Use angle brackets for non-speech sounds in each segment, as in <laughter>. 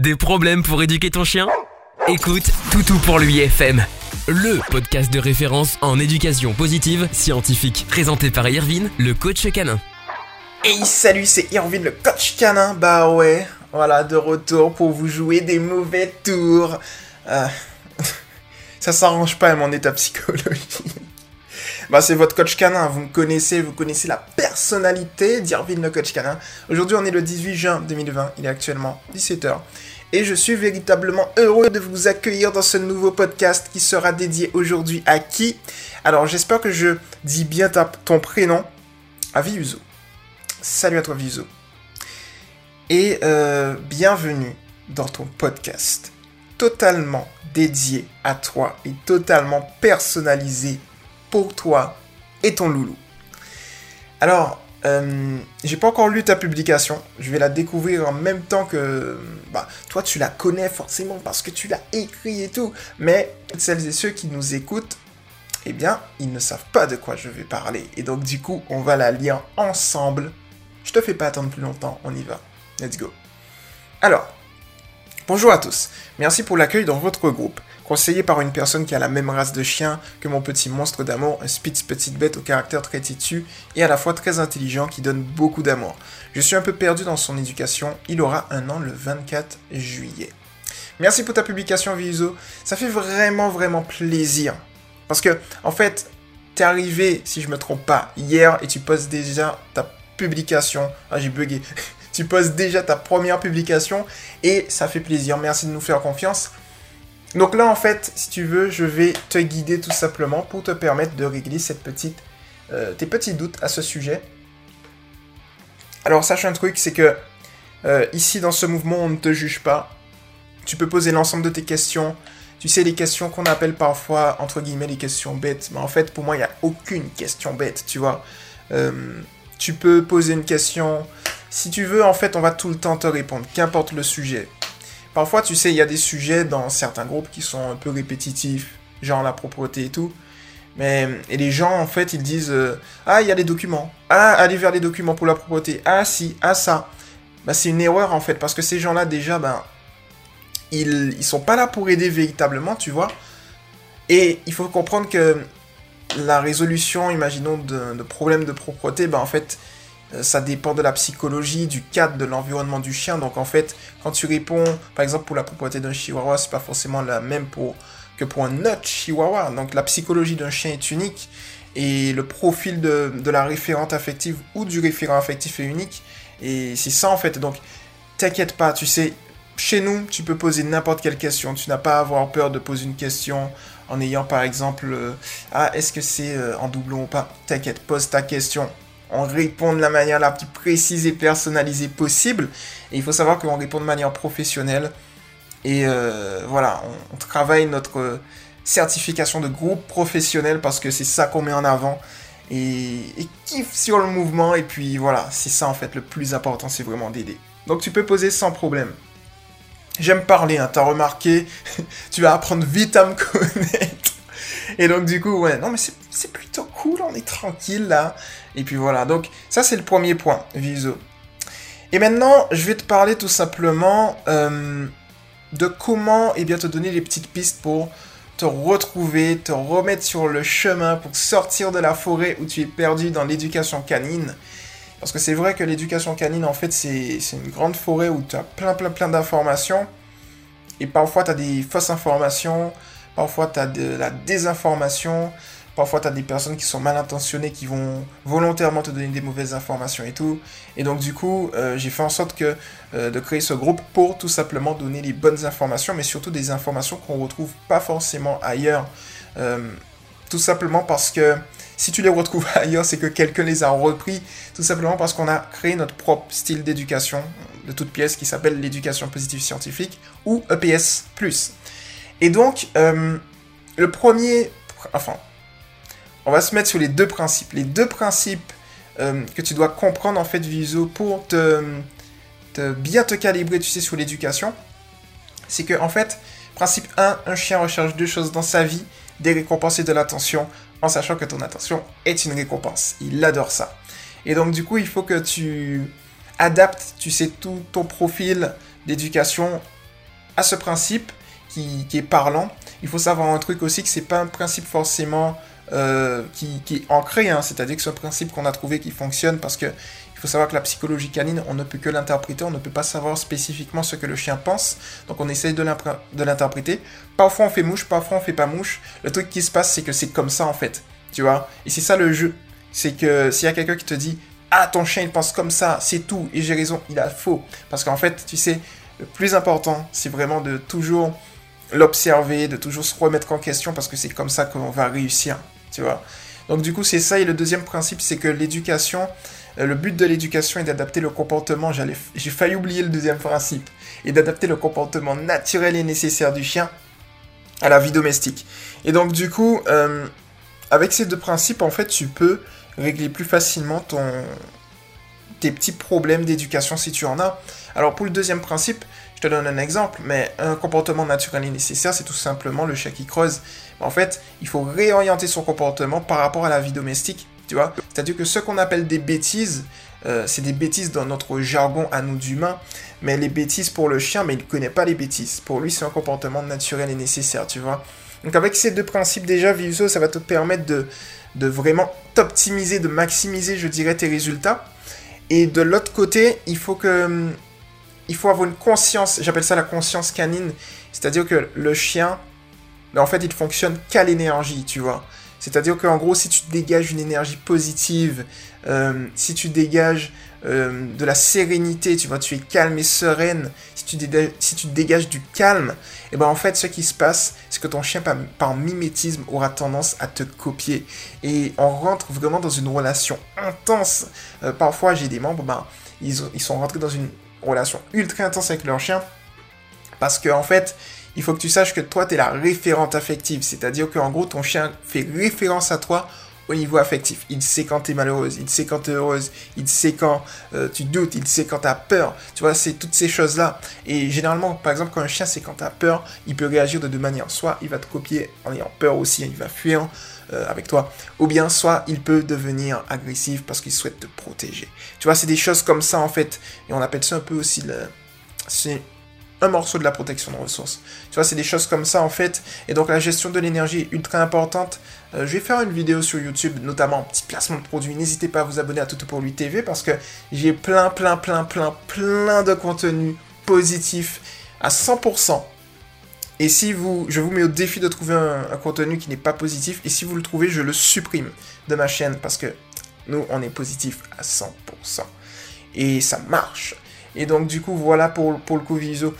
Des problèmes pour éduquer ton chien? Écoute Toutou pour lui FM, le podcast de référence en éducation positive scientifique, présenté par Irvine, le coach canin. Hey salut, c'est Irvine le coach canin. Bah ouais, voilà, de retour pour vous jouer des mauvais tours. Euh, <laughs> ça s'arrange pas à mon état psychologique. Bah c'est votre coach canin, vous me connaissez, vous connaissez la personnalité d'Irvine le coach canin. Aujourd'hui on est le 18 juin 2020, il est actuellement 17h. Et je suis véritablement heureux de vous accueillir dans ce nouveau podcast qui sera dédié aujourd'hui à qui? Alors j'espère que je dis bien ton prénom, à Viuso. Salut à toi Viuso. Et euh, bienvenue dans ton podcast totalement dédié à toi et totalement personnalisé pour toi et ton loulou. Alors, euh, j'ai pas encore lu ta publication. Je vais la découvrir en même temps que. Bah, toi, tu la connais forcément parce que tu l'as écrit et tout. Mais celles et ceux qui nous écoutent, eh bien, ils ne savent pas de quoi je vais parler. Et donc, du coup, on va la lire ensemble. Je te fais pas attendre plus longtemps. On y va. Let's go. Alors, bonjour à tous. Merci pour l'accueil dans votre groupe conseillé par une personne qui a la même race de chien que mon petit monstre d'amour, un Spitz petite bête au caractère très têtu et à la fois très intelligent qui donne beaucoup d'amour. Je suis un peu perdu dans son éducation, il aura un an le 24 juillet. Merci pour ta publication Viso, ça fait vraiment vraiment plaisir. Parce que en fait, t'es arrivé, si je me trompe pas, hier et tu poses déjà ta publication. Ah j'ai bugué. <laughs> tu poses déjà ta première publication et ça fait plaisir. Merci de nous faire confiance. Donc là, en fait, si tu veux, je vais te guider tout simplement pour te permettre de régler euh, tes petits doutes à ce sujet. Alors, sache un truc, c'est que euh, ici, dans ce mouvement, on ne te juge pas. Tu peux poser l'ensemble de tes questions. Tu sais, les questions qu'on appelle parfois, entre guillemets, les questions bêtes. Mais en fait, pour moi, il n'y a aucune question bête, tu vois. Euh, tu peux poser une question. Si tu veux, en fait, on va tout le temps te répondre, qu'importe le sujet. Parfois, tu sais, il y a des sujets dans certains groupes qui sont un peu répétitifs, genre la propreté et tout. Mais, et les gens, en fait, ils disent euh, Ah, il y a les documents. Ah, allez vers les documents pour la propreté. Ah, si, ah, ça. Bah, c'est une erreur, en fait, parce que ces gens-là, déjà, ben, ils, ils sont pas là pour aider véritablement, tu vois. Et il faut comprendre que la résolution, imaginons, de, problèmes de propreté, ben, en fait, ça dépend de la psychologie, du cadre, de l'environnement du chien. Donc en fait, quand tu réponds, par exemple pour la propreté d'un chihuahua, c'est pas forcément la même que pour un autre chihuahua. Donc la psychologie d'un chien est unique et le profil de, de, la référente affective ou du référent affectif est unique. Et c'est ça en fait. Donc t'inquiète pas, tu sais, chez nous, tu peux poser n'importe quelle question. Tu n'as pas à avoir peur de poser une question en ayant par exemple, euh, ah, est-ce que c'est euh, en doublon ou pas? T'inquiète, pose ta question on répond de la manière la plus précise et personnalisée possible. Et il faut savoir qu'on répond de manière professionnelle. Et euh, voilà, on, travaille notre certification de groupe professionnel parce que c'est ça qu'on met en avant. Et, et kiffe sur le mouvement. Et puis voilà, c'est ça en fait le plus important, c'est vraiment d'aider. Donc tu peux poser sans problème. J'aime parler, hein, t'as remarqué, <laughs> tu vas apprendre vite à me <laughs> connaître. Et donc du coup, ouais, non mais c'est plutôt cool, on est tranquille là. Et puis voilà, donc ça c'est le premier point, viso. Et maintenant, je vais te parler tout simplement euh, de comment eh bien, te donner les petites pistes pour te retrouver, te remettre sur le chemin pour sortir de la forêt où tu es perdu dans l'éducation canine. Parce que c'est vrai que l'éducation canine, en fait, c'est une grande forêt où tu as plein, plein, plein d'informations. Et parfois, tu as des fausses informations. Parfois, tu as de la désinformation. Parfois, tu as des personnes qui sont mal intentionnées, qui vont volontairement te donner des mauvaises informations et tout. Et donc, du coup, euh, j'ai fait en sorte euh, de créer ce groupe pour tout simplement donner les bonnes informations, mais surtout des informations qu'on ne retrouve pas forcément ailleurs. Euh, tout simplement parce que si tu les retrouves <laughs> ailleurs, c'est que quelqu'un les a repris, tout simplement parce qu'on a créé notre propre style d'éducation de toute pièce qui s'appelle l'éducation positive scientifique ou EPS. Et donc, le premier, enfin, on va se mettre sur les deux principes. Les deux principes euh, que tu dois comprendre en fait Viso pour te, bien te calibrer, tu sais, sur l'éducation. C'est que en fait, principe 1, un chien recherche deux choses dans sa vie, des récompenses et de l'attention, en sachant que ton attention est une récompense. Il adore ça. Et donc du coup, il faut que tu adaptes, tu sais, tout ton profil d'éducation à ce principe qui, est parlant, il faut savoir un truc aussi que c'est pas un principe forcément euh, qui, est ancré, hein. c'est-à-dire que c'est un principe qu'on a trouvé qui fonctionne parce que il faut savoir que la psychologie canine, on ne peut que l'interpréter, on ne peut pas savoir spécifiquement ce que le chien pense, donc on essaye de l'interpréter. Parfois on fait mouche, parfois on fait pas mouche. Le truc qui se passe, c'est que c'est comme ça en fait, tu vois? Et c'est ça le jeu, c'est que s'il y a quelqu'un qui te dit ah ton chien il pense comme ça, c'est tout, et j'ai raison, il a faux, parce qu'en fait, tu sais, le plus important, c'est vraiment de toujours l'observer, de toujours se remettre en question, parce que c'est comme ça qu'on va réussir, tu vois. Donc du coup, c'est ça, et le deuxième principe, c'est que l'éducation, euh, le but de l'éducation est d'adapter le comportement, j'ai failli oublier le deuxième principe, et d'adapter le comportement naturel et nécessaire du chien à la vie domestique. Et donc du coup, euh, avec ces deux principes, en fait, tu peux régler plus facilement ton, tes petits problèmes d'éducation si tu en as. Alors pour le deuxième principe, je te donne un exemple, mais un comportement naturel et nécessaire, c'est tout simplement le chat qui creuse. En fait, il faut réorienter son comportement par rapport à la vie domestique tu vois C'est-à-dire que ce qu'on appelle des bêtises, euh, c'est des bêtises dans notre jargon à nous d'humains, mais les bêtises pour le chien, mais il ne connaît pas les bêtises. Pour lui, c'est un comportement naturel et nécessaire, tu vois Donc avec ces deux principes déjà, Visuo, ça va te permettre de, de vraiment t'optimiser, de maximiser, je dirais, tes résultats. Et de l'autre côté, il faut que... Il faut avoir une conscience, j'appelle ça la conscience canine, c'est-à-dire que le chien, en fait, il fonctionne qu'à l'énergie, tu vois. C'est-à-dire qu'en gros, si tu dégages une énergie positive, euh, si tu dégages euh, de la sérénité, tu vois, tu es calme et sereine, si tu, dégages du calme, et eh ben en fait, ce qui se passe, c'est que ton chien, par, mimétisme, aura tendance à te copier. Et on rentre vraiment dans une relation intense. Euh, parfois, j'ai des membres, ben, ils sont rentrés dans une relation ultra intense avec leur chien, parce qu'en en fait, il faut que tu saches que toi, tu es la référente affective. C'est-à-dire qu'en gros, ton chien fait référence à toi au niveau affectif. Il sait quand tu es malheureuse, il sait quand tu es heureuse, il sait quand euh, tu doutes, il sait quand tu as peur. Tu vois, c'est toutes ces choses-là. Et généralement, par exemple, quand un chien sait quand tu as peur, il peut réagir de deux manières. Soit il va te copier en ayant peur aussi, il va fuir euh, avec toi. Ou bien, soit il peut devenir agressif parce qu'il souhaite te protéger. Tu vois, c'est des choses comme ça en fait. Et on appelle ça un peu aussi le... C'est un morceau de la protection de ressources. Tu vois, c'est des choses comme ça en fait. Et donc la gestion de l'énergie ultra importante. Euh, je vais faire une vidéo sur YouTube, notamment petit placement de produits. N'hésitez pas à vous abonner à Tout pour lui TV parce que j'ai plein, plein, plein, plein, plein de contenu positif à 100%. Et si vous, je vous mets au défi de trouver un, contenu qui n'est pas positif, et si vous le trouvez, je le supprime de ma chaîne parce que nous, on est positif à 100%. Et ça marche. Et donc, du coup, voilà pour, pour le coup viso.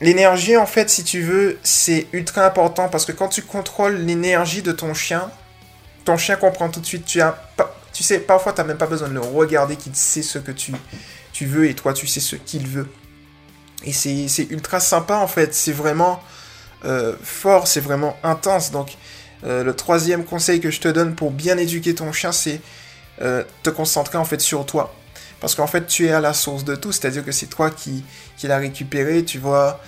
L'énergie, en fait, si tu veux, c'est ultra important parce que quand tu contrôles l'énergie de ton chien, ton chien comprend tout de suite. Tu, as, tu sais, parfois, tu n'as même pas besoin de le regarder, qu'il sait ce que tu, tu veux et toi, tu sais ce qu'il veut. Et c'est ultra sympa, en fait. C'est vraiment euh, fort, c'est vraiment intense. Donc, euh, le troisième conseil que je te donne pour bien éduquer ton chien, c'est euh, te concentrer, en fait, sur toi. Parce qu'en fait, tu es à la source de tout, c'est-à-dire que c'est toi qui, l'as récupéré, tu vois,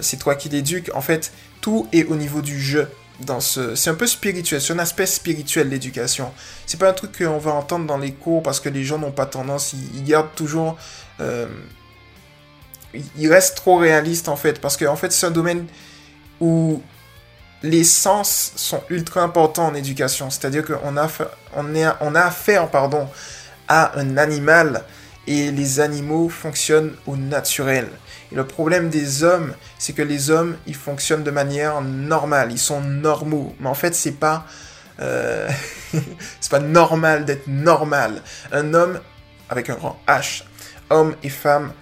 c'est toi qui l'éduques. En fait, tout est au niveau du jeu. C'est un peu spirituel, c'est un aspect spirituel l'éducation. C'est pas un truc qu'on va entendre dans les cours parce que les gens n'ont pas tendance, ils, gardent toujours... Ils restent trop réalistes en fait, parce qu'en fait c'est un domaine où les sens sont ultra importants en éducation. C'est-à-dire qu'on a, on a affaire pardon, à un animal et les animaux fonctionnent au naturel. Et le problème des hommes, c'est que les hommes, ils fonctionnent de manière normale, ils sont normaux. Mais en fait, c'est pas euh, <laughs> c'est pas normal d'être normal. Un homme avec un grand H, homme et femme,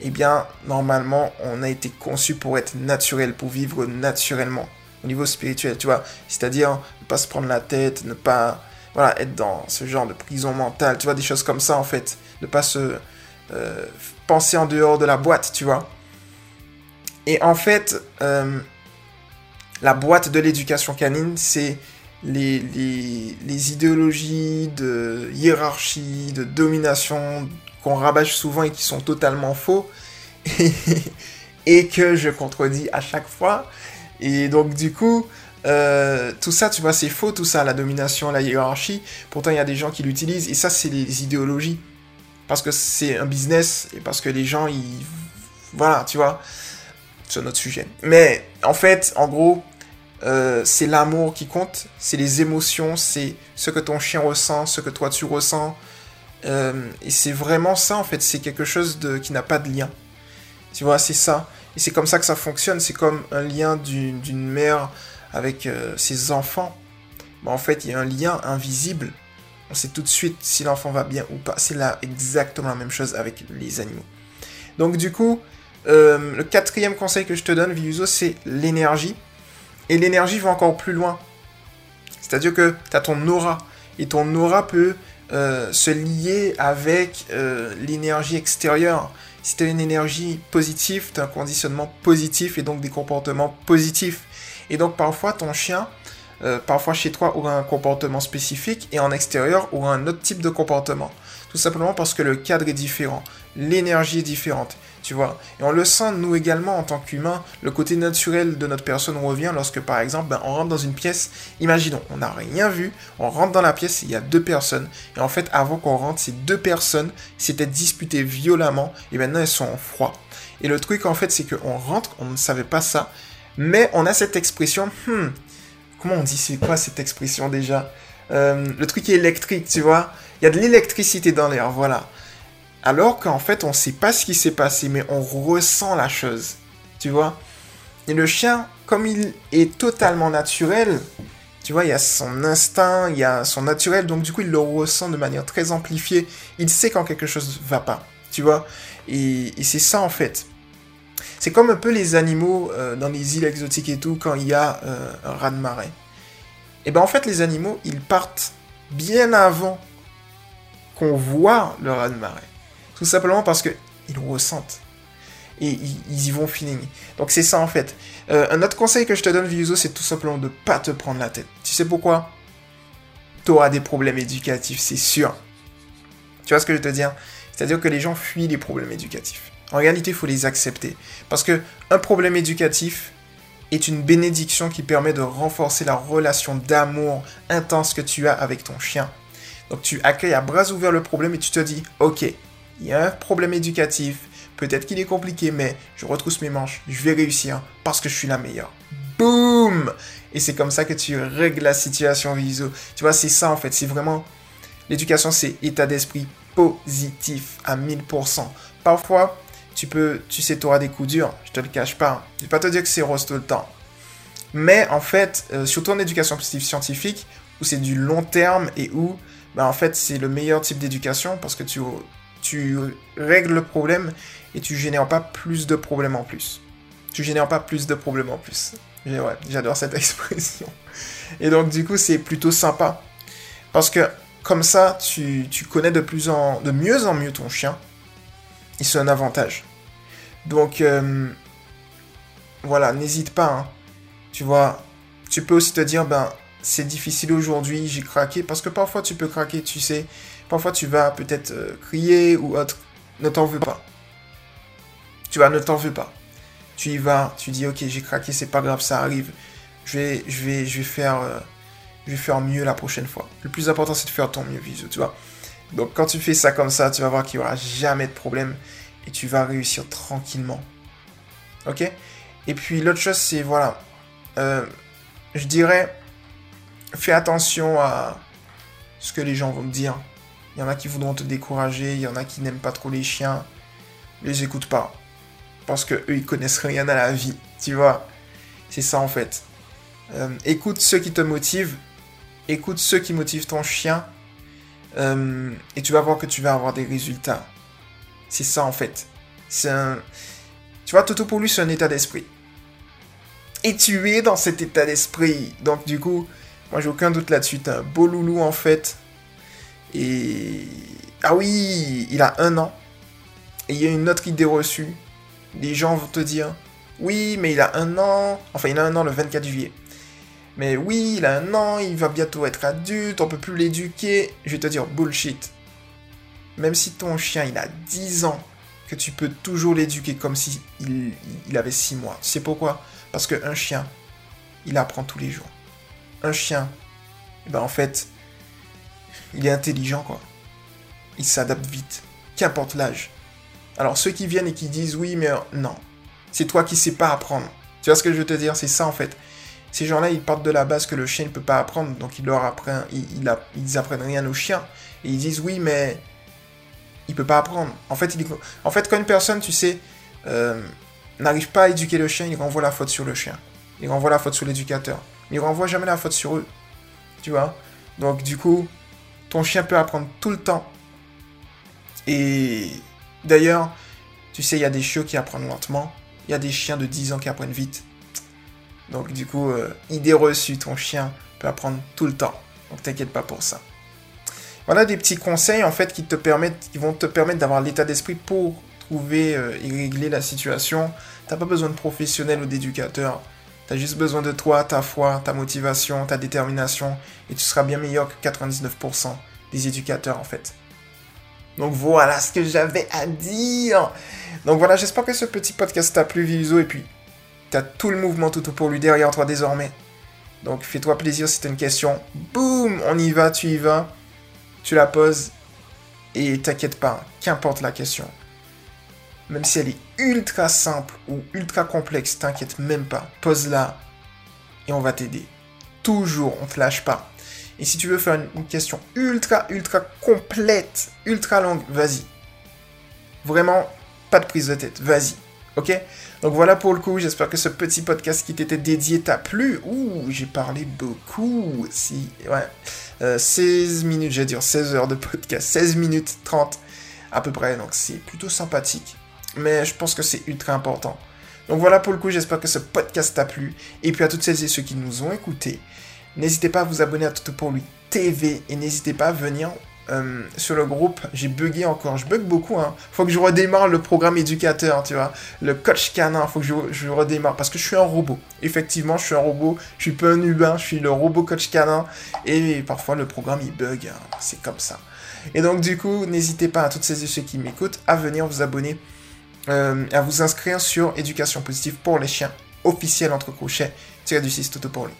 eh bien, normalement, on a été conçu pour être naturel, pour vivre naturellement au niveau spirituel, tu vois. C'est-à-dire ne pas se prendre la tête, ne pas voilà, être dans ce genre de prison mentale, tu vois, des choses comme ça en fait. Ne pas se euh, penser en dehors de la boîte, tu vois. Et en fait, euh, la boîte de l'éducation canine, c'est les, les, idéologies de hiérarchie, de domination qu'on rabâche souvent et qui sont totalement faux. <laughs> et que je contredis à chaque fois. Et donc du coup, euh, tout ça, tu vois, c'est faux, tout ça, la domination, la hiérarchie. Pourtant, il y a des gens qui l'utilisent, et ça, c'est les idéologies. Parce que c'est un business, et parce que les gens, ils... Voilà, tu vois. c'est un autre sujet. Mais en fait, en gros, euh, c'est l'amour qui compte, c'est les émotions, c'est ce que ton chien ressent, ce que toi tu ressens. Euh, et c'est vraiment ça en fait, c'est quelque chose qui n'a pas de lien. Tu vois, c'est ça. Et c'est comme ça que ça fonctionne, c'est comme un lien d'une mère avec euh, ses enfants. en fait, il y a un lien invisible. On sait tout de suite si l'enfant va bien ou pas. C'est là exactement la même chose avec les animaux. Donc du coup, le quatrième conseil que je te donne, Viuso, c'est l'énergie. Et l'énergie va encore plus loin. C'est-à-dire que tu as ton aura. Et ton aura peut euh, se lier avec euh, l'énergie extérieure. Si tu as une énergie positive, tu as un conditionnement positif et donc des comportements positifs. Et donc parfois ton chien, euh, parfois chez toi, aura un comportement spécifique et en extérieur aura un autre type de comportement. Tout simplement parce que le cadre est différent, l'énergie est différente tu vois. Et on le sent, nous également, en tant qu'humains, le côté naturel de notre personne revient lorsque, par exemple, ben, on rentre dans une pièce, imaginons, on n'a rien vu, on rentre dans la pièce, il y a deux personnes, et en fait, avant qu'on rentre, ces deux personnes s'étaient disputées violemment, et maintenant elles sont en froid. Et le truc, en fait, c'est qu'on rentre, on ne savait pas ça, mais on a cette expression, hmm, comment on dit, c'est quoi cette expression déjà? Euh, Le truc est électrique, tu vois? Il y a de l'électricité dans l'air, voilà. Alors qu'en fait, on ne sait pas ce qui s'est passé, mais on ressent la chose. Tu vois? Et le chien, comme il est totalement naturel, tu vois, il y a son instinct, il y a son naturel, donc du coup, il le ressent de manière très amplifiée. Il sait quand quelque chose va pas, tu vois? Et, c'est ça, en fait. C'est comme un peu les animaux euh, dans les îles exotiques et tout, quand il y a euh, un raz de marée. Et ben en fait, les animaux, ils partent bien avant qu'on voit le raz de marée. Tout simplement parce qu'ils ressentent. Et ils, y vont feeling. Donc c'est ça en fait. Euh, un autre conseil que je te donne, Viuso, c'est tout simplement de pas te prendre la tête. Tu sais pourquoi? Tu auras des problèmes éducatifs, c'est sûr. Tu vois ce que je veux te dire? C'est-à-dire que les gens fuient les problèmes éducatifs. En réalité, il faut les accepter. Parce que un problème éducatif est une bénédiction qui permet de renforcer la relation d'amour intense que tu as avec ton chien. Donc tu accueilles à bras ouverts le problème et tu te dis, ok, il y a un problème éducatif, peut-être qu'il est compliqué, mais je retrousse mes manches, je vais réussir parce que je suis la meilleure. Boum Et c'est comme ça que tu règles la situation viso. Tu vois, c'est ça en fait, c'est vraiment... L'éducation, c'est état d'esprit positif à 1000%. Parfois, tu peux, tu sais, tu auras des coups durs, je te le cache pas. Je vais pas te dire que c'est rose tout le temps. Mais en fait, euh, surtout en éducation scientifique, où c'est du long terme et où, ben, en fait, c'est le meilleur type d'éducation parce que tu, tu règles le problème et tu génères pas plus de problèmes en plus. Tu génères pas plus de problèmes en plus. J'adore cette <laughs> expression. Et donc du coup, c'est plutôt sympa. Parce que comme ça, tu, connais de mieux en mieux ton chien. Et c'est un avantage. Donc euh, voilà, n'hésite pas. Hein. Tu vois, tu peux aussi te dire, ben, c'est difficile aujourd'hui, j'ai craqué. Parce que parfois tu peux craquer, tu sais. Parfois, tu vas peut-être euh, crier ou autre. Ne t'en veux pas. Tu vas, ne t'en veux pas. Tu y vas, tu dis, ok, j'ai craqué, c'est pas grave, ça arrive. Je vais, je vais, je vais faire, euh, mieux la prochaine fois. Le plus important, c'est de faire ton mieux, visio, tu vois. Donc, quand tu fais ça comme ça, tu vas voir qu'il n'y aura jamais de problème et tu vas réussir tranquillement. Ok? Et puis, l'autre chose, c'est, voilà, euh, je dirais, fais attention à ce que les gens vont te dire. Il y en a qui voudront te décourager, il y en a qui n'aiment pas trop les chiens. Les écoute pas. Parce que eux, ils connaissent rien à la vie. Tu vois C'est ça en fait. Euh, écoute ceux qui te motivent. Écoute ceux qui motivent ton chien. Euh, et tu vas voir que tu vas avoir des résultats. C'est ça en fait. C'est un. Tu vois, Toto pour lui, c'est un état d'esprit. Et tu es dans cet état d'esprit. Donc, du coup, moi, j'ai aucun doute là-dessus. T'es un beau loulou en fait. Et. Ah oui, il a un an. Et il y a une autre idée reçue. Les gens vont te dire Oui, mais il a un an. Enfin, il a un an le 24 juillet. Mais oui, il a un an, il va bientôt être adulte, on peut plus l'éduquer. Je vais te dire bullshit. Même si ton chien il a 10 ans, que tu peux toujours l'éduquer comme si il, avait 6 mois. Tu sais pourquoi? Parce qu'un chien, il apprend tous les jours. Un chien, eh ben en fait, il est intelligent, quoi. Il s'adapte vite, qu'importe l'âge. Alors ceux qui viennent et qui disent oui, mais non, C'est toi qui sais pas apprendre. Tu vois ce que je veux te dire? C'est ça en fait. Ces gens-là, ils partent de la base que le chien ne peut pas apprendre, donc ils leur apprennent, ils, rien au chien. Et ils disent oui, mais il peut pas apprendre. En fait, il, en fait quand une personne, tu sais, euh, n'arrive pas à éduquer le chien, il renvoie la faute sur le chien. Il renvoie la faute sur l'éducateur. Il renvoie jamais la faute sur eux. Tu vois? Donc du coup, ton chien peut apprendre tout le temps. Et d'ailleurs, tu sais, il y a des chiots qui apprennent lentement. Il y a des chiens de 10 ans qui apprennent vite. Donc du coup, euh, idée reçue, ton chien peut apprendre tout le temps. Donc t'inquiète pas pour ça. Voilà des petits conseils en fait qui te permettent, qui vont te permettre d'avoir l'état d'esprit pour trouver euh, et régler la situation. T'as pas besoin de professionnel ou d'éducateur. T'as juste besoin de toi, ta foi, ta motivation, ta détermination, et tu seras bien meilleur que 99% des éducateurs en fait. Donc voilà ce que j'avais à dire. Donc voilà, j'espère que ce petit podcast t'a plu, Viso, et puis t'as tout le mouvement tout pour lui derrière toi désormais. Donc fais-toi plaisir si t'as une question. Boum, on y va, tu y vas. Tu la poses, et t'inquiète pas, qu'importe la question même si elle est ultra simple ou ultra complexe, t'inquiète même pas. Pose-la et on va t'aider. Toujours, on te lâche pas. Et si tu veux faire une, question ultra, ultra complète, ultra longue, vas-y. Vraiment, pas de prise de tête, vas-y. Ok? Donc voilà pour le coup, j'espère que ce petit podcast qui t'était dédié t'a plu. Ouh, j'ai parlé beaucoup. Si, ouais. 16 euh, minutes, j'ai dire 16 heures de podcast. 16 minutes 30 à peu près, donc c'est plutôt sympathique mais je pense que c'est ultra important. Donc voilà pour le coup, j'espère que ce podcast t'a plu. Et puis à toutes celles et ceux qui nous ont écoutés, n'hésitez pas à vous abonner à Tout pour lui TV et n'hésitez pas à venir euh, sur le groupe. J'ai bugué encore, je bug beaucoup. Hein. Faut que je redémarre le programme éducateur, tu vois. Le coach canin, faut que je, je redémarre parce que je suis un robot. Effectivement, je suis un robot. Je suis pas un humain, je suis le robot coach canin. Et parfois le programme il bug, hein. c'est comme ça. Et donc du coup, n'hésitez pas à toutes celles et ceux qui m'écoutent à venir vous abonner euh, à vous inscrire sur Éducation positive pour les chiens, officiel entre crochets, du 6 tout pour lui.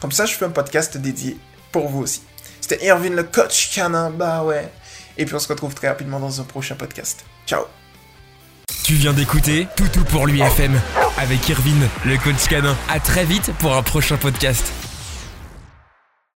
Comme ça, je fais un podcast dédié pour vous aussi. C'était Irvin le coach canin, bah ouais. Et puis on se retrouve très rapidement dans un prochain podcast. Ciao Tu viens d'écouter Toutou pour lui FM avec Irvin le coach canin. À très vite pour un prochain podcast.